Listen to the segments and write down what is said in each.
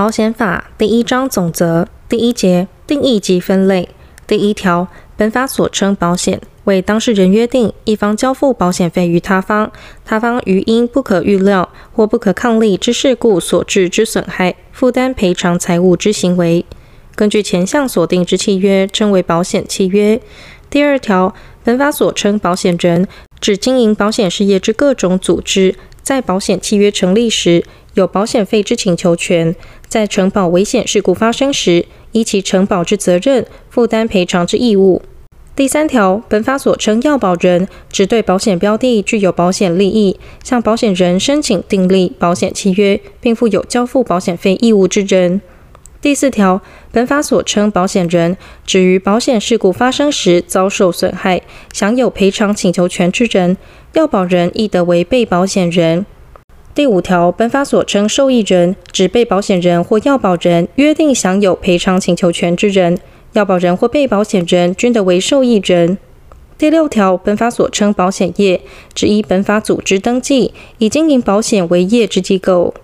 保险法第一章总则第一节定义及分类第一条，本法所称保险，为当事人约定一方交付保险费于他方，他方于因不可预料或不可抗力之事故所致之损害，负担赔偿财物之行为。根据前项所定之契约，称为保险契约。第二条，本法所称保险人，指经营保险事业之各种组织，在保险契约成立时，有保险费之请求权，在承保危险事故发生时，依其承保之责任负担赔偿之义务。第三条，本法所称要保人，指对保险标的具有保险利益，向保险人申请订立保险契约，并负有交付保险费义务之人。第四条，本法所称保险人，指于保险事故发生时遭受损害，享有赔偿请求权之人。要保人亦得为被保险人。第五条，本法所称受益人，指被保险人或要保人约定享有赔偿请求权之人。要保人或被保险人均得为受益人。第六条，本法所称保险业，指依本法组织登记，以经营保险为业之机构。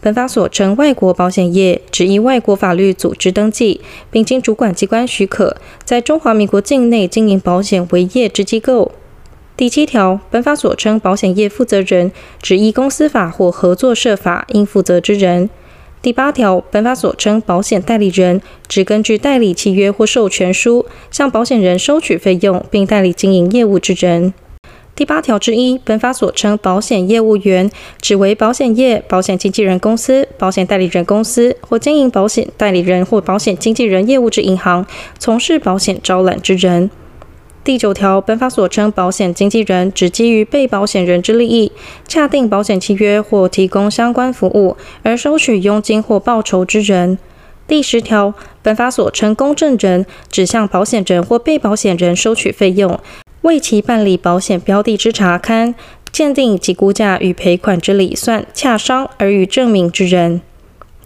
本法所称外国保险业，指依外国法律组织登记，并经主管机关许可，在中华民国境内经营保险为业之机构。第七条，本法所称保险业负责人，指依公司法或合作社法应负责之人。第八条，本法所称保险代理人，指根据代理契约或授权书向保险人收取费用，并代理经营业务之人。第八条之一，本法所称保险业务员，指为保险业保险经纪人公司、保险代理人公司或经营保险代理人或保险经纪人业务之银行，从事保险招揽之人。第九条，本法所称保险经纪人，指基于被保险人之利益，洽订保险契约或提供相关服务而收取佣金或报酬之人。第十条，本法所称公证人，指向保险人或被保险人收取费用。为其办理保险标的之查勘、鉴定及估价与赔款之理算、洽商而予证明之人。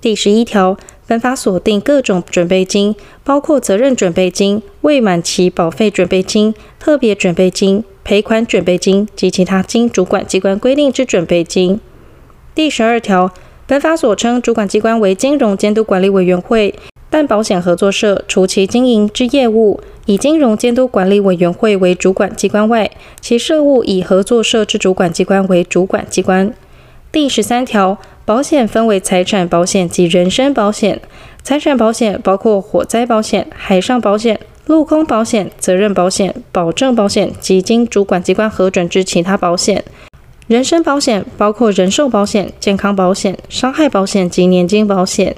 第十一条，本法锁定各种准备金，包括责任准备金、未满期保费准备金、特别准备金、赔款准备金及其他经主管机关规定之准备金。第十二条，本法所称主管机关为金融监督管理委员会。但保险合作社除其经营之业务以金融监督管理委员会为主管机关外，其事务以合作社之主管机关为主管机关。第十三条，保险分为财产保险及人身保险。财产保险包括火灾保险、海上保险、陆空保险、责任保险、保证保险及经主管机关核准之其他保险。人身保险包括人寿保险、健康保险、伤害保险及年金保险。